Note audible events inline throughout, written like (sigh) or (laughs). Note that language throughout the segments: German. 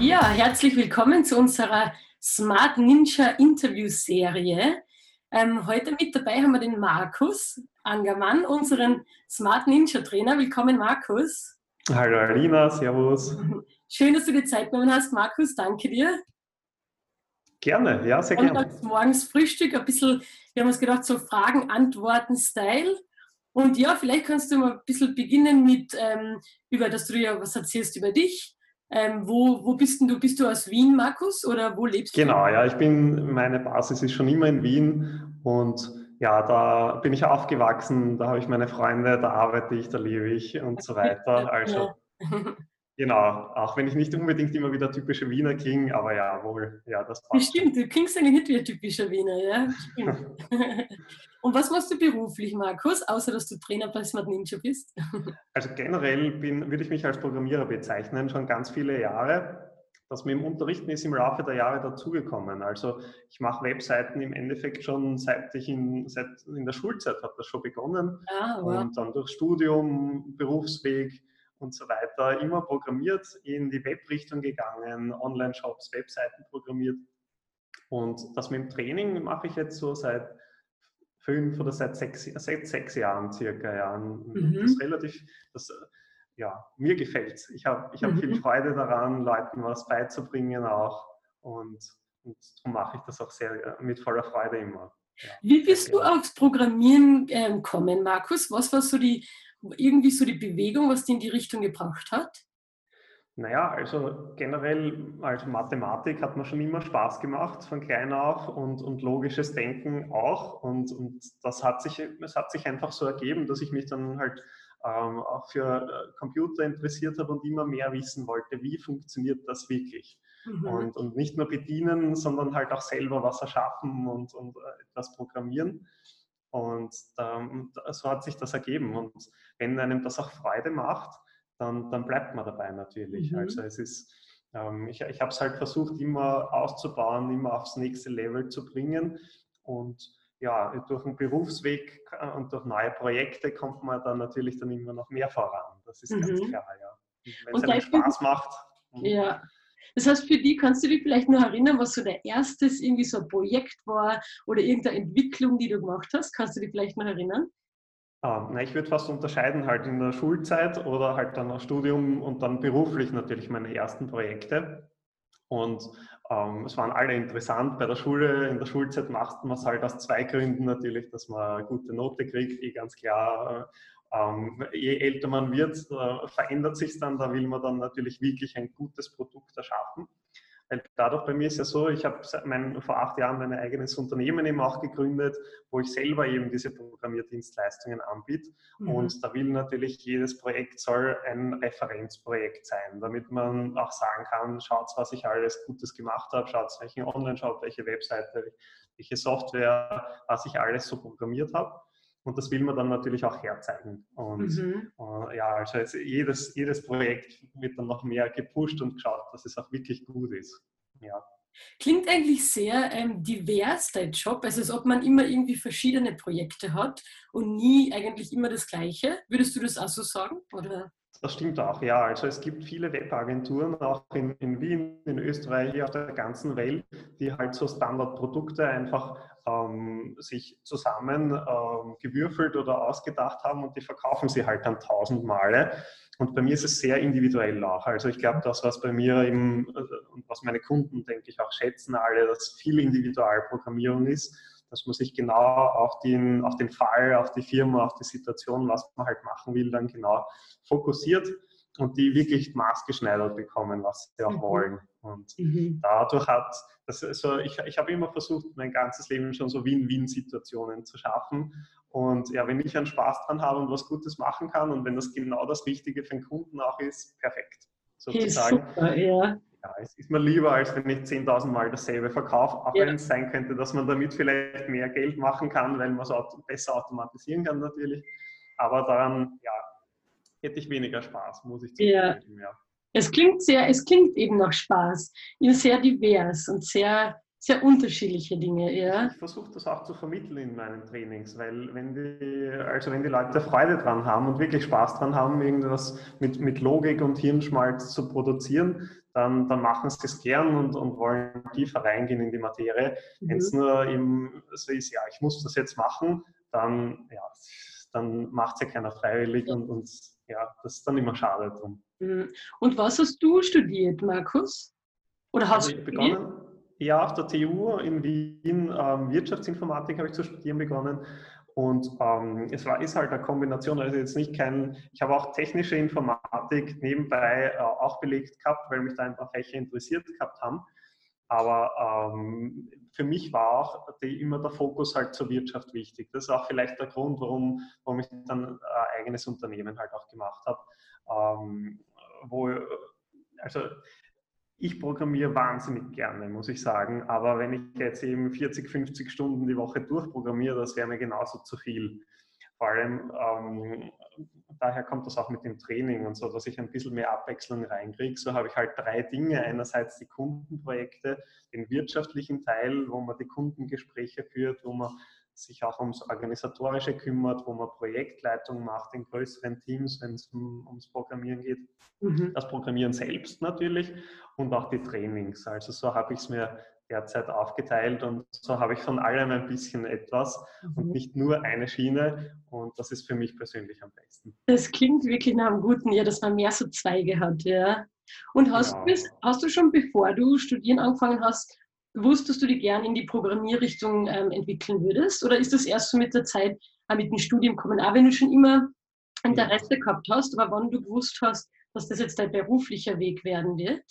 Ja, herzlich willkommen zu unserer Smart Ninja Interview-Serie. Ähm, heute mit dabei haben wir den Markus Angermann, unseren Smart Ninja Trainer. Willkommen, Markus. Hallo Alina, Servus. Schön, dass du dir Zeit genommen hast, Markus. Danke dir. Gerne, ja, sehr Und gerne. morgens Frühstück, ein bisschen, wir haben uns gedacht, so Fragen, Antworten, Style. Und ja, vielleicht kannst du mal ein bisschen beginnen mit, ähm, über, dass du dir was erzählst über dich. Ähm, wo, wo bist denn du? Bist du aus Wien, Markus, oder wo lebst du? Genau, ja, ich bin, meine Basis ist schon immer in Wien und ja, da bin ich aufgewachsen, da habe ich meine Freunde, da arbeite ich, da lebe ich und so weiter. (laughs) Also (laughs) Genau, auch wenn ich nicht unbedingt immer wieder typische Wiener klinge, aber ja, wohl, ja, das passt. Stimmt, du klingst eigentlich nicht wie ein typischer Wiener, ja. (laughs) Und was machst du beruflich, Markus, außer dass du Trainer bei Smart Ninja bist? (laughs) Also generell bin, würde ich mich als Programmierer bezeichnen, schon ganz viele Jahre. Das mit dem Unterrichten ist im Laufe der Jahre dazugekommen. Also ich mache Webseiten im Endeffekt schon seit ich in, seit in der Schulzeit habe das schon begonnen. Ah, wow. Und dann durch Studium, Berufsweg und so weiter, immer programmiert, in die Webrichtung gegangen, Online-Shops, Webseiten programmiert. Und das mit dem Training mache ich jetzt so seit fünf oder seit sechs, seit sechs Jahren circa. Ja. Mhm. Das relativ, das, ja, mir gefällt es. Ich habe ich hab mhm. viel Freude daran, Leuten was beizubringen auch. Und, und darum mache ich das auch sehr mit voller Freude immer. Ja. Wie bist du aufs Programmieren ähm, gekommen, Markus? Was war so die irgendwie so die Bewegung, was die in die Richtung gebracht hat? Naja, also generell, also Mathematik hat mir schon immer Spaß gemacht, von klein auf und, und logisches Denken auch. Und, und das hat sich, es hat sich einfach so ergeben, dass ich mich dann halt ähm, auch für äh, Computer interessiert habe und immer mehr wissen wollte, wie funktioniert das wirklich. Mhm. Und, und nicht nur bedienen, sondern halt auch selber was erschaffen und, und äh, etwas programmieren. Und ähm, so hat sich das ergeben. Und wenn einem das auch Freude macht, dann, dann bleibt man dabei natürlich. Mhm. Also es ist, ähm, ich, ich habe es halt versucht, immer auszubauen, immer aufs nächste Level zu bringen. Und ja, durch den Berufsweg äh, und durch neue Projekte kommt man dann natürlich dann immer noch mehr voran. Das ist mhm. ganz klar, ja. Wenn es einem Spaß macht. Ja, das heißt, für die kannst du dich vielleicht noch erinnern, was so der erstes irgendwie so ein Projekt war oder irgendeine Entwicklung, die du gemacht hast. Kannst du dich vielleicht noch erinnern? Ah, na, ich würde fast unterscheiden, halt in der Schulzeit oder halt dann nach Studium und dann beruflich natürlich meine ersten Projekte. Und ähm, es waren alle interessant. Bei der Schule, in der Schulzeit macht man es halt aus zwei Gründen natürlich, dass man eine gute Note kriegt, eh ganz klar. Ähm, je älter man wird, äh, verändert sich dann, da will man dann natürlich wirklich ein gutes Produkt erschaffen. Weil dadurch bei mir ist ja so, ich habe vor acht Jahren mein eigenes Unternehmen eben auch gegründet, wo ich selber eben diese Programmierdienstleistungen anbiete. Mhm. Und da will natürlich jedes Projekt soll ein Referenzprojekt sein, damit man auch sagen kann, schaut, was ich alles Gutes gemacht habe, schaut, welchen Online-Shop, welche Webseite, welche Software, was ich alles so programmiert habe. Und das will man dann natürlich auch herzeigen. Und mhm. äh, ja, also jedes, jedes Projekt wird dann noch mehr gepusht und geschaut, dass es auch wirklich gut ist. Ja. Klingt eigentlich sehr ähm, divers, dein Job, also als ob man immer irgendwie verschiedene Projekte hat und nie eigentlich immer das Gleiche. Würdest du das auch so sagen? Oder? Das stimmt auch, ja. Also es gibt viele Webagenturen, auch in, in Wien, in Österreich, auf der ganzen Welt, die halt so Standardprodukte einfach ähm, sich zusammen ähm, gewürfelt oder ausgedacht haben und die verkaufen sie halt dann tausend Male. Und bei mir ist es sehr individuell auch. Also ich glaube, das, was bei mir im, äh, und was meine Kunden, denke ich, auch schätzen alle, dass viel Individualprogrammierung ist, dass man sich genau auf den, auf den Fall, auf die Firma, auf die Situation, was man halt machen will, dann genau fokussiert und die wirklich maßgeschneidert bekommen, was sie auch mhm. wollen. Und mhm. dadurch hat, das also ich, ich habe immer versucht, mein ganzes Leben schon so Win-Win-Situationen zu schaffen. Und ja, wenn ich einen Spaß dran habe und was Gutes machen kann und wenn das genau das Richtige für den Kunden auch ist, perfekt. Sozusagen. Super, ja. ja. es ist mir lieber, als wenn ich 10.000 Mal dasselbe verkaufe, auch ja. wenn es sein könnte, dass man damit vielleicht mehr Geld machen kann, weil man es besser automatisieren kann natürlich. Aber daran, ja, hätte ich weniger Spaß, muss ich zugeben. Ja. ja. Es klingt sehr, es klingt eben nach Spaß, sehr divers und sehr, sehr unterschiedliche Dinge, ja. Ich versuche das auch zu vermitteln in meinen Trainings, weil wenn die, also wenn die Leute Freude dran haben und wirklich Spaß dran haben, irgendwas mit, mit Logik und Hirnschmalz zu produzieren, dann, dann machen sie es gern und, und wollen tiefer reingehen in die Materie. Mhm. Wenn es nur eben so ist, ja, ich muss das jetzt machen, dann, ja, dann macht es ja keiner freiwillig und, und ja, das ist dann immer schade drum. Mhm. Und was hast du studiert, Markus? Oder hast also du begonnen? Ja, auf der TU in Wien ähm, Wirtschaftsinformatik habe ich zu studieren begonnen und ähm, es war, ist halt eine Kombination, also jetzt nicht kein, ich habe auch technische Informatik nebenbei äh, auch belegt gehabt, weil mich da ein paar Fächer interessiert gehabt haben. Aber ähm, für mich war auch die, immer der Fokus halt zur Wirtschaft wichtig. Das ist auch vielleicht der Grund, warum, warum ich dann ein eigenes Unternehmen halt auch gemacht habe. Ähm, wo, also ich programmiere wahnsinnig gerne, muss ich sagen. Aber wenn ich jetzt eben 40, 50 Stunden die Woche durchprogrammiere, das wäre mir genauso zu viel. Vor allem ähm, daher kommt das auch mit dem Training und so, dass ich ein bisschen mehr Abwechslung reinkriege. So habe ich halt drei Dinge. Einerseits die Kundenprojekte, den wirtschaftlichen Teil, wo man die Kundengespräche führt, wo man sich auch ums Organisatorische kümmert, wo man Projektleitung macht in größeren Teams, wenn es um, ums Programmieren geht. Mhm. Das Programmieren selbst natürlich und auch die Trainings. Also so habe ich es mir derzeit aufgeteilt und so habe ich von allem ein bisschen etwas mhm. und nicht nur eine Schiene und das ist für mich persönlich am besten. Das klingt wirklich nach einem guten Jahr, dass man mehr so Zweige hat, ja. Und hast, ja. du, hast du schon, bevor du studieren angefangen hast, gewusst, dass du dich gern in die Programmierrichtung ähm, entwickeln würdest? Oder ist das erst so mit der Zeit äh, mit dem Studium gekommen? Auch wenn du schon immer Interesse ja. gehabt hast, aber wann du gewusst hast, dass das jetzt dein beruflicher Weg werden wird?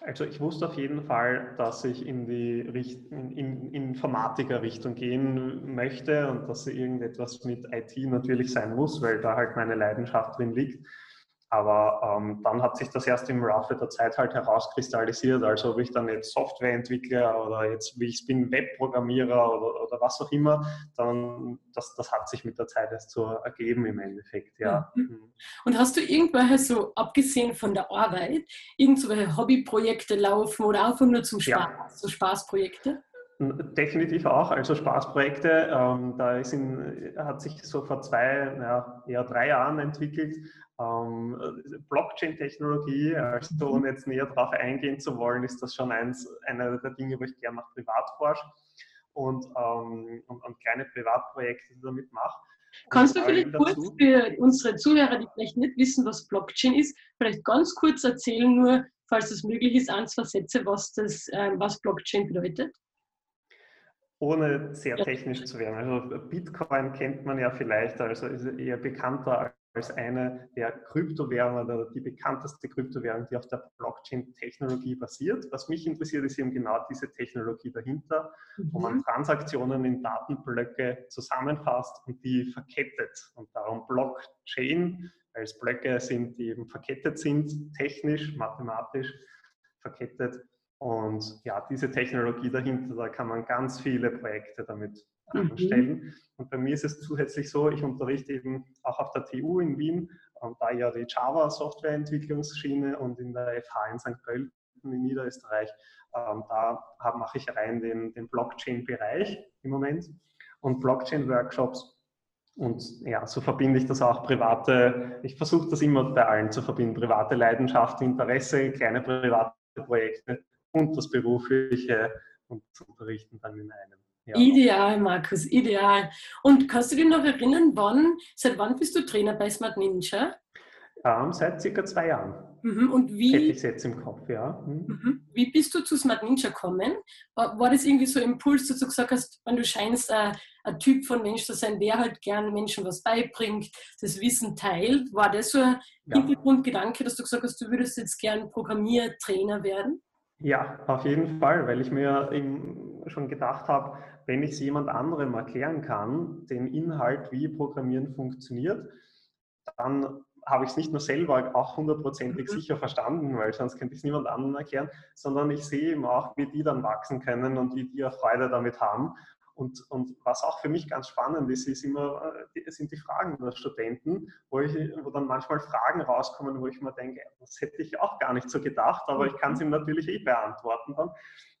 Also ich wusste auf jeden Fall, dass ich in die Richt in, in Informatiker-Richtung gehen möchte und dass irgendetwas mit IT natürlich sein muss, weil da halt meine Leidenschaft drin liegt. Aber ähm, dann hat sich das erst im Laufe der Zeit halt herauskristallisiert, also ob ich dann jetzt Software entwickle oder jetzt, wie ich bin, Webprogrammierer oder, oder was auch immer, dann das, das hat sich mit der Zeit erst so ergeben im Endeffekt, ja. Mhm. mhm. Und hast du irgendwelche so, abgesehen von der Arbeit, irgendwelche Hobbyprojekte laufen oder einfach nur zum Spaß, ja. so Spaßprojekte? Definitiv auch, also Spaßprojekte. Ähm, da ist in, hat sich so vor zwei, naja, eher drei Jahren entwickelt Blockchain-Technologie. Also ohne jetzt näher darauf eingehen zu wollen, ist das schon eins, einer der Dinge, wo ich gerne nach privat forsche und, ähm, und, und, kleine Privatprojekte damit mache. Kannst du vielleicht kurz für unsere Zuhörer, die vielleicht nicht wissen, was Blockchain ist, vielleicht ganz kurz erzählen, nur falls es möglich ist, ein, zwei Sätze, was, das, äh, was Blockchain bedeutet? ohne sehr technisch zu werden. Also Bitcoin kennt man ja vielleicht, also ist eher bekannter als eine der Kryptowährungen oder die bekannteste Kryptowährung, die auf der Blockchain-Technologie basiert. Was mich interessiert, ist eben genau diese Technologie dahinter, mhm. wo man mhm. Transaktionen in Datenblöcke zusammenfasst und die verkettet. Und darum Blockchain, es Blöcke sind, die eben verkettet sind, technisch, mathematisch verkettet. Und ja, diese Technologie dahinter, da kann man ganz viele Projekte damit mhm. anstellen. Und bei mir ist es zusätzlich so, ich unterrichte eben auch auf der TU in Wien, und da ja die Java-Softwareentwicklungsschiene und in der FH in St. Pölten in Niederösterreich, ähm, da mache ich rein den, den Blockchain-Bereich im Moment und Blockchain-Workshops. Und ja, so verbinde ich das auch private, ich versuche das immer bei allen zu verbinden, private Leidenschaft, Interesse, kleine private Projekte und das berufliche und zu unterrichten dann in einem. Ja. Ideal, Markus, ideal. Und kannst du dich noch erinnern, wann, seit wann bist du Trainer bei Smart Ninja? Ähm, seit circa zwei Jahren. Mhm. Und wie, Hätte ich jetzt im Kopf, ja. Mhm. mhm. Wie bist du zu Smart Ninja gekommen? War, war, das irgendwie so ein Impuls, dass du gesagt hast, wenn du scheinst, äh, ein Typ von Mensch zu sein, der halt gerne Menschen was beibringt, das Wissen teilt? War das so ein ja. Hintergrundgedanke, dass du gesagt hast, du würdest jetzt gern Programmiertrainer werden? Ja, auf jeden Fall, weil ich mir schon gedacht habe, wenn ich es jemand anderem erklären kann, den Inhalt, wie Programmieren funktioniert, dann habe ich es nicht nur selber auch hundertprozentig mhm. sicher verstanden, weil sonst könnte ich es niemand anderem erklären, sondern ich sehe eben auch, wie die dann wachsen können und wie die auch Freude damit haben. Und, und was auch für mich ganz spannend ist, ist immer, äh, sind die Fragen der Studenten, wo, ich, wo dann manchmal Fragen rauskommen, wo ich mir denke, das hätte ich auch gar nicht so gedacht, aber ich kann es ihm natürlich eh beantworten dann.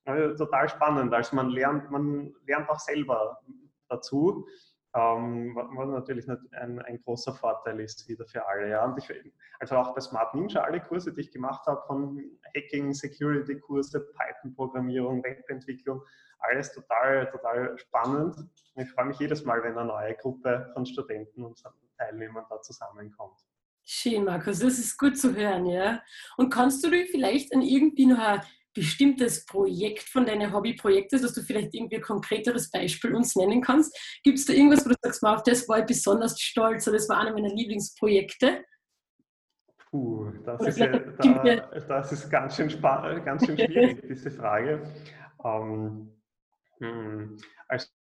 Also total spannend. Also man lernt, man lernt auch selber dazu. ähm, was natürlich ein, ein, großer Vorteil ist wieder für alle. Ja. Ich, also auch bei Smart Ninja, alle Kurse, die ich gemacht habe, von Hacking, Security-Kurse, Python-Programmierung, Webentwicklung, alles total, total spannend. Und ich freue mich jedes Mal, wenn eine neue Gruppe von Studenten und Teilnehmern da zusammenkommt. Schön, Markus, das ist gut zu hören, ja. Und kannst du dich vielleicht an irgendwie noch ein bestimmtes Projekt von deinen Hobbyprojekten, dass du vielleicht irgendwie ein konkreteres Beispiel uns nennen kannst? Gibt es da irgendwas, wo du sagst, auf das war ich besonders stolz oder das war einer meiner Lieblingsprojekte? Puh, das, ist, ja, da, das ist ganz schön, ganz schön schwierig, (laughs) diese Frage. Ähm, hm,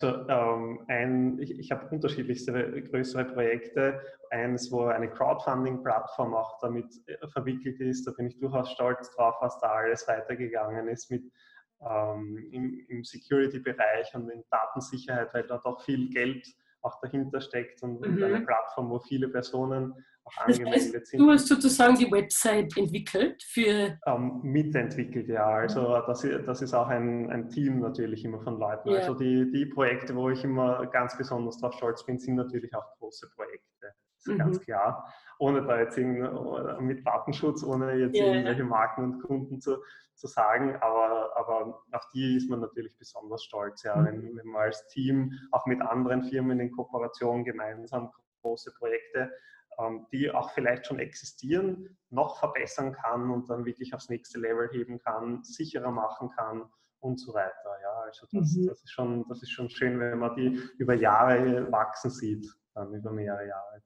also ähm, ein, ich, ich habe unterschiedlichste größere Projekte. Eins, wo eine Crowdfunding-Plattform auch damit äh, verwickelt ist. Da bin ich durchaus stolz drauf, was da alles weitergegangen ist mit ähm, im, im Security-Bereich und in Datensicherheit, weil da doch viel Geld auch dahinter steckt und, mhm. eine Plattform, wo viele Personen auch angemeldet das heißt, sind. Du hast sozusagen die Website entwickelt für. Ähm, mitentwickelt, ja. Also das, das ist auch ein, ein Team natürlich immer von Leuten. Ja. Also die, die Projekte, wo ich immer ganz besonders darauf stolz bin, sind natürlich auch große Projekte. Ist mhm. ganz klar. Ohne da jetzt mit Datenschutz, ohne jetzt ja, irgendwelche Marken und Kunden zu, zu sagen, aber, aber auf die ist man natürlich besonders stolz, ja, mhm. wenn, wenn man als Team auch mit anderen Firmen in Kooperation gemeinsam große Projekte ähm, die auch vielleicht schon existieren, noch verbessern kann und dann wirklich aufs nächste Level heben kann, sicherer machen kann und so weiter. Ja, also das, mhm. das, ist schon, das ist schon schön, wenn man die über Jahre wachsen sieht, über mehrere Jahre.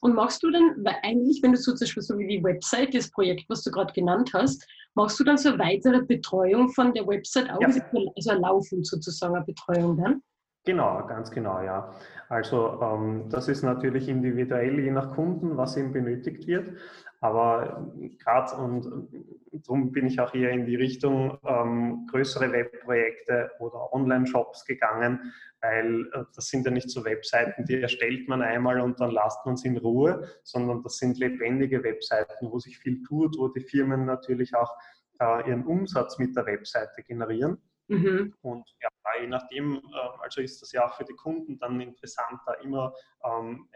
Und machst du dann, eigentlich, wenn du so zum Beispiel so wie die Website, das Projekt, was du gerade genannt hast, machst du dann so weitere Betreuung von der Website auch? Ja. Also ein Laufen sozusagen, eine Betreuung dann? Genau, ganz genau, ja. Also ähm, das ist natürlich individuell je nach Kunden, was eben benötigt wird. Aber gerade und darum bin ich auch eher in die Richtung ähm, größere Webprojekte oder Online-Shops gegangen, weil äh, das sind ja nicht so Webseiten, die erstellt man einmal und dann lasst man es in Ruhe, sondern das sind lebendige Webseiten, wo sich viel tut, wo die Firmen natürlich auch äh, ihren Umsatz mit der Webseite generieren. Mhm. Und ja, je nachdem, ähm, also ist das ja auch für die Kunden dann interessanter, immer, ähm,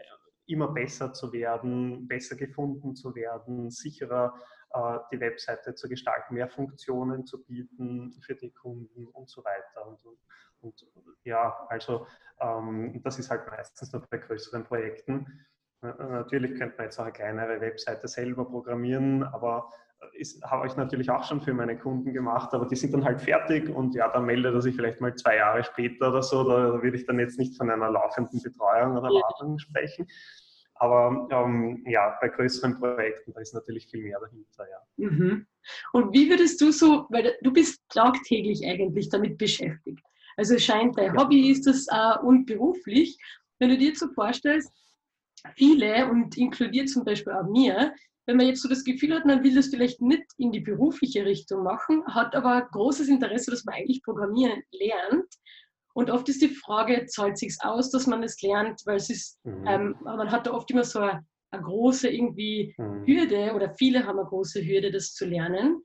immer besser zu werden, besser gefunden zu werden, sicherer äh, die Webseite zu gestalten, mehr Funktionen zu bieten für die Kunden und so weiter. Und, und, ja, also ähm, das ist halt meistens noch bei größeren Projekten. Natürlich könnte man jetzt auch eine kleinere Webseite selber programmieren, aber habe ich natürlich auch schon für meine Kunden gemacht, aber die sind dann halt fertig und ja, dann meldet er sich vielleicht mal zwei Jahre später oder so, da würde ich dann jetzt nicht von einer laufenden Betreuung oder Wartung sprechen. Aber ähm, ja, bei größeren Projekten, da ist natürlich viel mehr dahinter, ja. Mhm. Und wie würdest du so, weil du bist tagtäglich eigentlich damit beschäftigt. Also es scheint, dein ja. Hobby ist das äh, und beruflich. Wenn du dir jetzt so vorstellst, viele und inkludiert zum Beispiel auch mir, wenn man jetzt so das Gefühl hat, man will das vielleicht nicht in die berufliche Richtung machen, hat aber großes Interesse, dass man eigentlich Programmieren lernt. Und oft ist die Frage, zahlt sich aus, dass man es lernt, weil es ist, mhm. ähm, man hat da oft immer so eine, eine große irgendwie mhm. Hürde oder viele haben eine große Hürde, das zu lernen.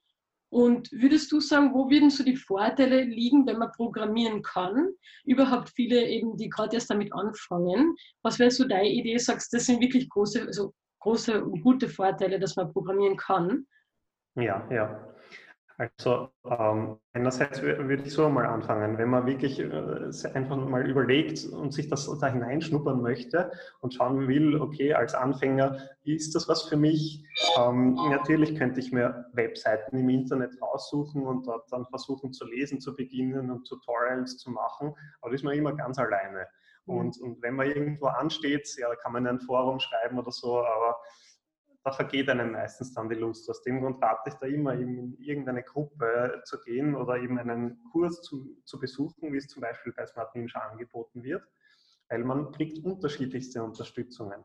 Und würdest du sagen, wo würden so die Vorteile liegen, wenn man programmieren kann? Überhaupt viele eben, die gerade erst damit anfangen. Was wäre so deine Idee? Sagst, das sind wirklich große, also große und gute Vorteile, dass man programmieren kann. Ja, ja. Also ähm, einerseits würde ich so mal anfangen, wenn man wirklich äh, einfach mal überlegt und sich das da hineinschnuppern möchte und schauen will, okay, als Anfänger, ist das was für mich? Ähm, natürlich könnte ich mir Webseiten im Internet raussuchen und dort dann versuchen zu lesen zu beginnen und Tutorials zu machen, aber das ist man immer ganz alleine. Mhm. Und, und wenn man irgendwo ansteht, ja, kann man in ein Forum schreiben oder so, aber da vergeht einem meistens dann die Lust. Aus dem Grund rate ich da immer, eben in irgendeine Gruppe zu gehen oder eben einen Kurs zu, zu besuchen, wie es zum Beispiel bei Smart Ninja angeboten wird, weil man kriegt unterschiedlichste Unterstützungen.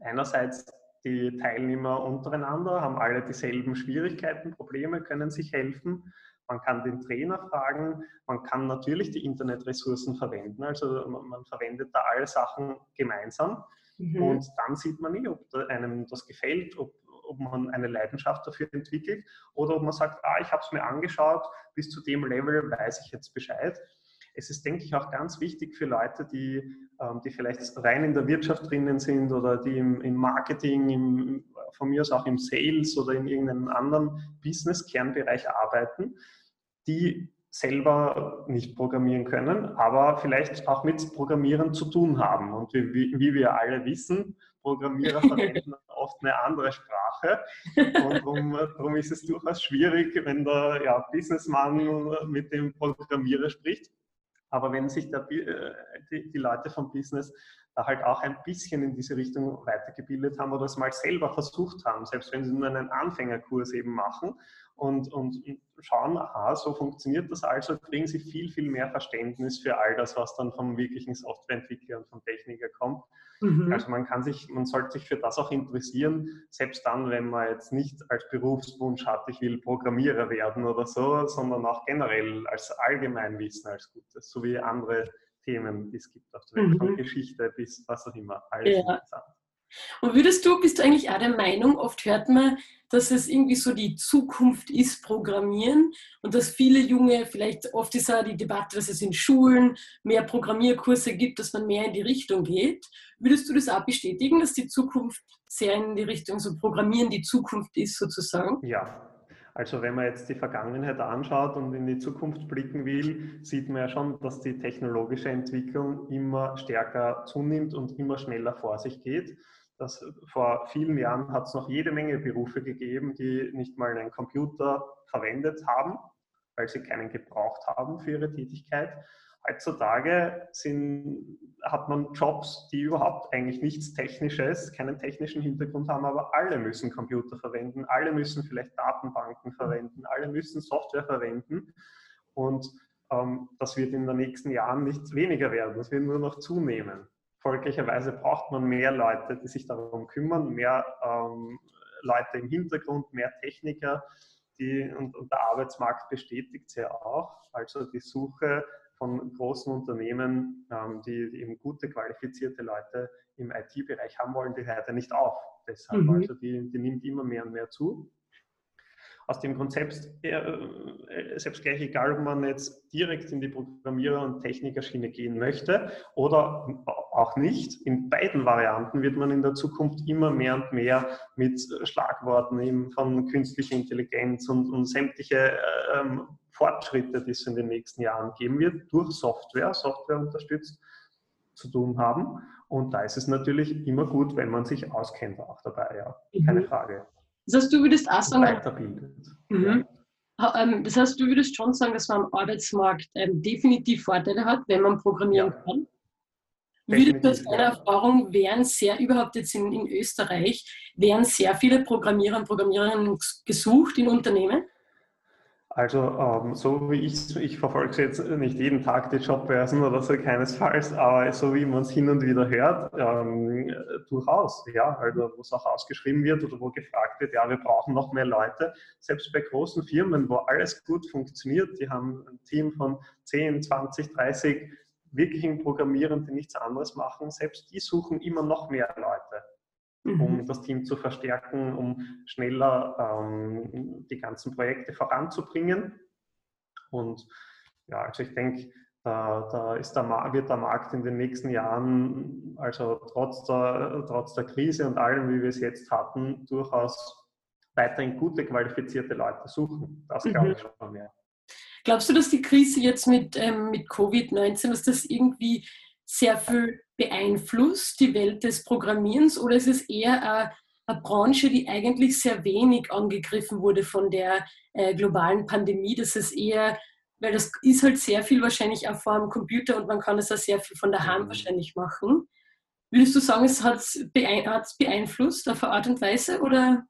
Einerseits die Teilnehmer untereinander haben alle dieselben Schwierigkeiten, Probleme, können sich helfen man kann den Trainer fragen, man kann natürlich die Internetressourcen verwenden, also man, man verwendet da alle Sachen gemeinsam mhm. und dann sieht man nie, ob einem das gefällt, ob, ob man eine Leidenschaft dafür entwickelt oder ob man sagt, ah, ich habe es mir angeschaut, bis zu dem Level weiß ich jetzt Bescheid. Es ist, denke ich, auch ganz wichtig für Leute, die äh, ähm, die vielleicht rein in der Wirtschaft drinnen sind oder die im, im Marketing, im, von mir aus auch im Sales oder in irgendeinem anderen Business-Kernbereich arbeiten, die selber nicht programmieren können, aber vielleicht auch mit Programmieren zu tun haben. Und wie, wie wir alle wissen, Programmierer (laughs) verwenden oft eine andere Sprache. Und darum, ist es durchaus schwierig, wenn der ja, Businessman mit dem Programmierer spricht. Aber wenn sich der, äh, die, die Leute vom Business halt auch ein bisschen in diese Richtung weitergebildet haben oder es mal selber versucht haben, selbst wenn sie nur einen Anfängerkurs eben machen und, und schauen, aha, so funktioniert das also, kriegen sie viel, viel mehr Verständnis für all das, was dann vom wirklichen Softwareentwickler und vom Techniker kommt. Mhm. Also man kann sich, man sollte sich für das auch interessieren, selbst dann, wenn man jetzt nicht als Berufswunsch hat, ich will Programmierer werden oder so, sondern auch generell als Allgemeinwissen als Gutes, so wie andere Themen, die es gibt auf der Welt, mhm. von Geschichte bis was auch immer, alles ja. interessant. Und würdest du, bist du eigentlich auch der Meinung, oft hört man, dass es irgendwie so die Zukunft ist, Programmieren und dass viele Junge, vielleicht oft ist auch die Debatte, dass es in Schulen mehr Programmierkurse gibt, dass man mehr in die Richtung geht. Würdest du das auch bestätigen, dass die Zukunft sehr in die Richtung so Programmieren die Zukunft ist sozusagen? Ja, also wenn man jetzt die Vergangenheit anschaut und in die Zukunft blicken will, sieht man ja schon, dass die technologische Entwicklung immer stärker zunimmt und immer schneller vor sich geht. Das, vor vielen Jahren hat es noch jede Menge Berufe gegeben, die nicht mal einen Computer verwendet haben, weil sie keinen gebraucht haben für ihre Tätigkeit. Heutzutage sind, hat man Jobs, die überhaupt eigentlich nichts Technisches, keinen technischen Hintergrund haben, aber alle müssen Computer verwenden, alle müssen vielleicht Datenbanken verwenden, alle müssen Software verwenden. Und ähm, das wird in den nächsten Jahren nicht weniger werden, das wird nur noch zunehmen folglicherweise braucht man mehr Leute, die sich darum kümmern, mehr ähm, Leute im Hintergrund, mehr Techniker. Die, und, und der Arbeitsmarkt bestätigt es ja auch. Also die Suche von großen Unternehmen, ähm, die, die, eben gute, qualifizierte Leute im IT-Bereich haben wollen, die hört ja nicht auf. Deshalb, mhm. also die, die nimmt immer mehr und mehr zu aus dem Konzept äh, selbst gleich egal, ob man jetzt direkt in die Programmierer- und Technikerschiene gehen möchte oder auch nicht. In beiden Varianten wird man in der Zukunft immer mehr und mehr mit Schlagworten eben von künstlicher Intelligenz und, und sämtliche ähm, Fortschritte, die es in den nächsten Jahren geben wird, durch Software, Software unterstützt, zu tun haben. Und da ist es natürlich immer gut, wenn man sich auskennt auch dabei, ja. Keine mhm. Frage. Das heißt, du würdest auch sagen. Weiterbildet. Mhm. Ähm, das heißt, du würdest schon sagen, dass man am Arbeitsmarkt ähm, definitiv Vorteile hat, wenn man programmieren ja. kann. Würde aus deiner Erfahrung, wären sehr, überhaupt jetzt in, in Österreich, wären sehr viele Programmierer und Programmiererinnen gesucht in Unternehmen? Also ähm, so wie ich ich verfolge jetzt nicht jeden Tag die Jobbörsen oder so keinesfalls, aber so wie man es hin und wieder hört, ähm, durchaus, ja, also wo es auch ausgeschrieben wird oder wo gefragt wird, ja, wir brauchen noch mehr Leute. Selbst bei großen Firmen, wo alles gut funktioniert, die haben ein Team von 10, 20, 30 wirklichen Programmierern, die nichts anderes machen, selbst die suchen immer noch mehr Leute um mhm. das Team zu verstärken, um schneller ähm, die ganzen Projekte voranzubringen. Und ja, also ich denke, da, da ist der, wird der Markt in den nächsten Jahren, also trotz der, trotz der Krise und allem, wie wir es jetzt hatten, durchaus weiterhin gute, qualifizierte Leute suchen. Das glaube ich mhm. schon mehr. Glaubst du, dass die Krise jetzt mit, ähm, mit Covid-19, dass das irgendwie sehr viel beeinflusst, die Welt des Programmierens, oder ist es eher eine, eine Branche, die eigentlich sehr wenig angegriffen wurde von der äh, globalen Pandemie? Das ist eher, weil das ist halt sehr viel wahrscheinlich auch vor dem Computer und man kann es auch sehr viel von daheim mhm. wahrscheinlich machen. Würdest du sagen, es hat es beeinflusst auf eine Art und Weise oder?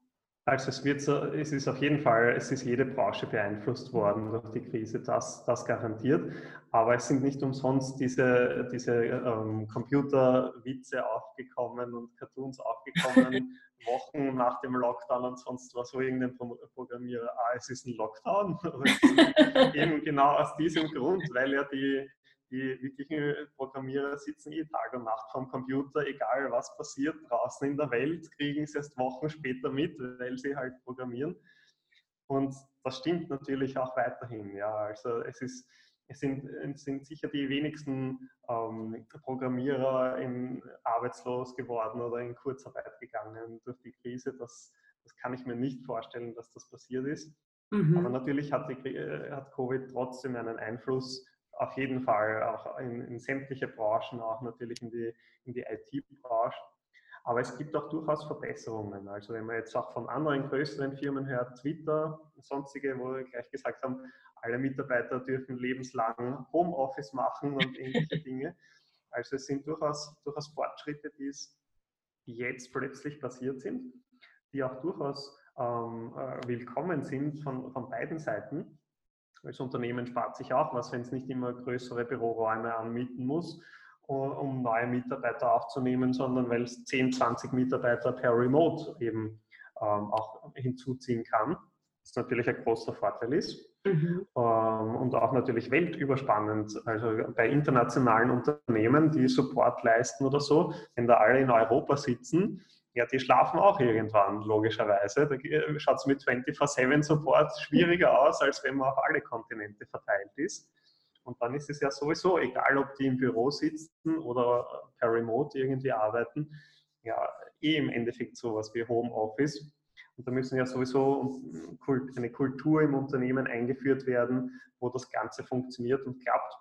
Also es wird so, es ist auf jeden Fall, es ist jede Branche beeinflusst worden durch die Krise, das, das garantiert. Aber es sind nicht umsonst diese, diese ähm, Computerwitze aufgekommen und Cartoons aufgekommen, (laughs) Wochen nach dem Lockdown und sonst was, wo irgendein Programmierer, ah, es ist ein Lockdown. (laughs) eben genau aus diesem Grund, weil ja die, die wirklichen Programmierer sitzen eh Tag und Nacht vom Computer, egal was passiert draußen in der Welt, kriegen sie erst Wochen später mit, weil sie halt programmieren. Und das stimmt natürlich auch weiterhin. Ja, also es ist es sind, es sind sicher die wenigsten ähm, Programmierer in, arbeitslos geworden oder in Kurzarbeit gegangen durch die Krise. Das, das kann ich mir nicht vorstellen, dass das passiert ist. Mhm. Aber natürlich hat, die, äh, hat Covid trotzdem einen Einfluss, auf jeden Fall auch in, in sämtliche Branchen, auch natürlich in die, in die IT-Branche. Aber es gibt auch durchaus Verbesserungen. Also wenn man jetzt auch von anderen größeren Firmen hört, Twitter, sonstige, wo wir gleich gesagt haben, alle Mitarbeiter dürfen lebenslang Homeoffice machen und ähnliche Dinge. Also es sind durchaus, durchaus Fortschritte, die jetzt plötzlich passiert sind, die auch durchaus ähm, äh, willkommen sind von, von beiden Seiten. Das Unternehmen spart sich auch was, wenn es nicht immer größere Büroräume anmieten muss um neue Mitarbeiter aufzunehmen, sondern weil es 10, 20 Mitarbeiter per Remote eben ähm, auch hinzuziehen kann, was natürlich ein großer Vorteil ist. Mhm. Ähm, und auch natürlich weltüberspannend. Also bei internationalen Unternehmen, die Support leisten oder so, wenn da alle in Europa sitzen, ja, die schlafen auch irgendwann, logischerweise. Da schaut es mit 24-7-Support schwieriger aus, als wenn man auf alle Kontinente verteilt ist. Und dann ist es ja sowieso egal, ob die im Büro sitzen oder per Remote irgendwie arbeiten, ja, eh im Endeffekt sowas wie Homeoffice. Und da müssen ja sowieso eine Kultur im Unternehmen eingeführt werden, wo das Ganze funktioniert und klappt.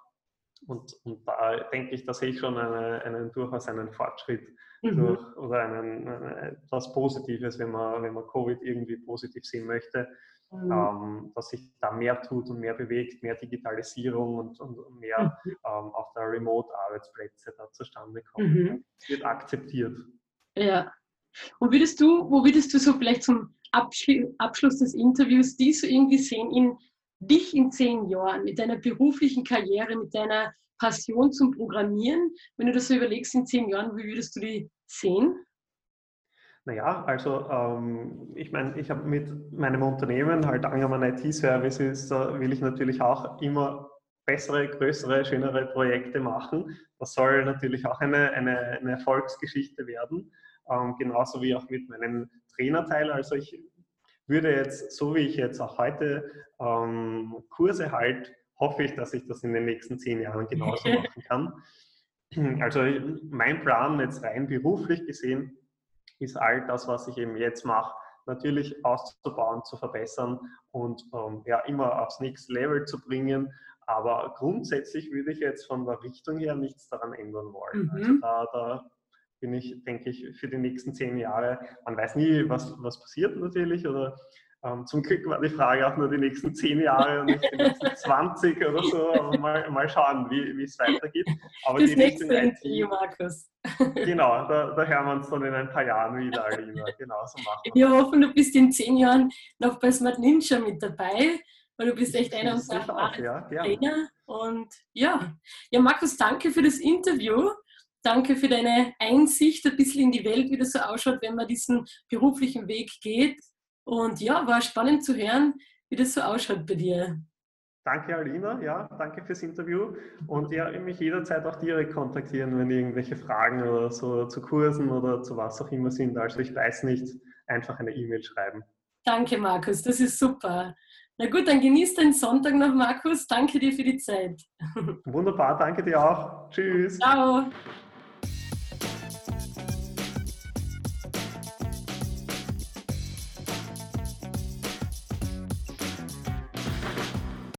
Und, und da denke ich, da sehe ich schon eine, einen, durchaus einen Fortschritt mhm. durch, oder einen, etwas Positives, wenn man, wenn man Covid irgendwie positiv sehen möchte, mhm. ähm, dass sich da mehr tut und mehr bewegt, mehr Digitalisierung und, und mehr mhm. ähm, auch der Remote-Arbeitsplätze da zustande kommen. Mhm. Es wird akzeptiert. Ja. Wo würdest du, wo würdest du so vielleicht zum Abschluss des Interviews die so irgendwie sehen in dich in zehn Jahren mit deiner beruflichen Karriere, mit deiner Passion zum Programmieren? Wenn du das so überlegst in zehn Jahren, wie würdest du die sehen? Naja, also ähm, ich meine, ich habe mit meinem Unternehmen, halt Angermann IT Services, da will ich natürlich auch immer bessere, größere, schönere Projekte machen. Das soll natürlich auch eine, eine, eine Erfolgsgeschichte werden, ähm, genauso wie auch mit meinem Trainerteil. Also ich würde jetzt, so wie ich jetzt auch heute ähm, Kurse halt, hoffe ich, dass ich das in den nächsten zehn Jahren genauso machen kann. Also mein Plan jetzt rein beruflich gesehen ist all das, was ich eben jetzt mache, natürlich auszubauen, zu verbessern und ähm, ja, immer aufs nächste Level zu bringen. Aber grundsätzlich würde ich jetzt von der Richtung her nichts daran ändern wollen. Also mhm. Also da, da bin ich, denke ich, für die nächsten zehn Jahre, man weiß nie, was, was passiert natürlich oder ähm, zum Glück war die Frage auch nur die nächsten zehn Jahre und nicht die nächsten (laughs) 20 oder so. Aber mal, mal schauen, wie, es weitergeht. Aber das die nächste Interview, Markus. (laughs) Genau, (laughs) da, da hören wir uns dann in ein paar Jahren wieder, Alina. Genau, so machen wir. Wir hoffen, du bist in zehn Jahren noch bei Smart Ninja mit dabei, weil du bist echt einer unserer erfahrenen ja, Trainer. Und ja. ja, Markus, danke für das Interview. Danke für deine Einsicht ein bisschen in die Welt, wie das so ausschaut, wenn man diesen beruflichen Weg geht. Und ja, war spannend zu hören, wie das so ausschaut bei dir. Danke, Alina. Ja, danke fürs Interview. Und ja, mich jederzeit auch direkt kontaktieren, wenn irgendwelche Fragen oder so zu Kursen oder zu was auch immer sind. Also ich weiß nicht, einfach eine E-Mail schreiben. Danke, Markus. Das ist super. Na gut, dann genieß den Sonntag noch, Markus. Danke dir für die Zeit. (laughs) Wunderbar, danke dir auch. Tschüss. Ciao.